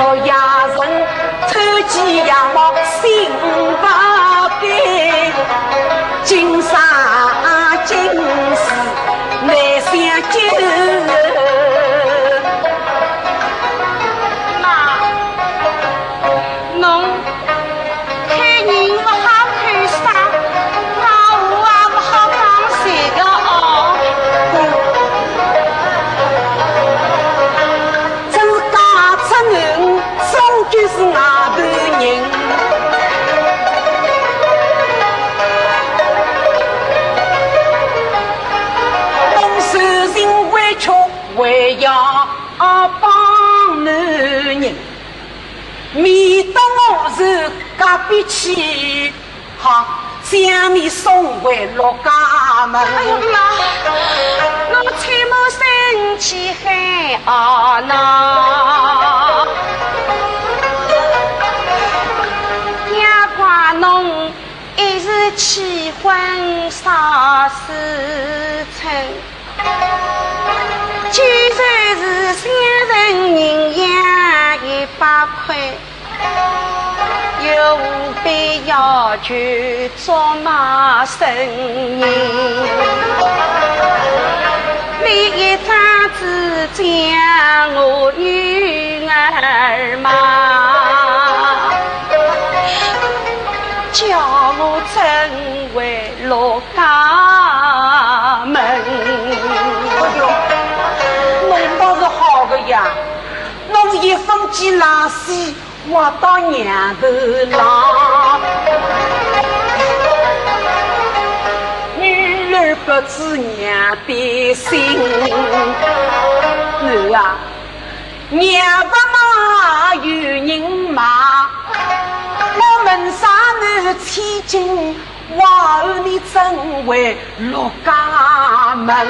我爷曾偷鸡养鸭心不改今生今世难相救就是外头人，动手心歪曲，还要帮男人。免得我是隔壁去，好将你送回陆家门。我崔某生气很啊，那。侬一时气昏啥时辰。就算是三人银养一百块，又何必要求做那生意？你一张纸将我女儿骂，家门，侬倒是好个呀，侬一分钱拉丝，我到娘头郎。女儿不知娘的心，女啊，娘不骂有人骂，我们三。千金，往后你怎会落家门？